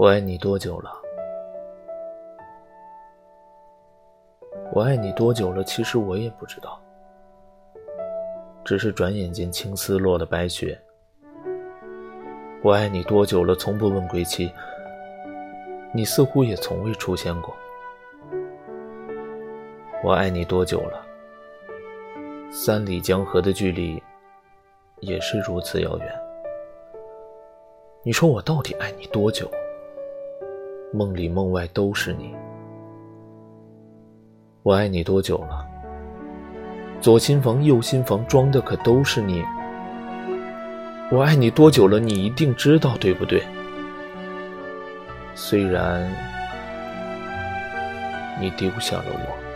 我爱你多久了？我爱你多久了？其实我也不知道，只是转眼间青丝落了白雪。我爱你多久了？从不问归期，你似乎也从未出现过。我爱你多久了？三里江河的距离，也是如此遥远。你说我到底爱你多久？梦里梦外都是你。我爱你多久了？左心房右心房装的可都是你。我爱你多久了？你一定知道，对不对？虽然你丢下了我。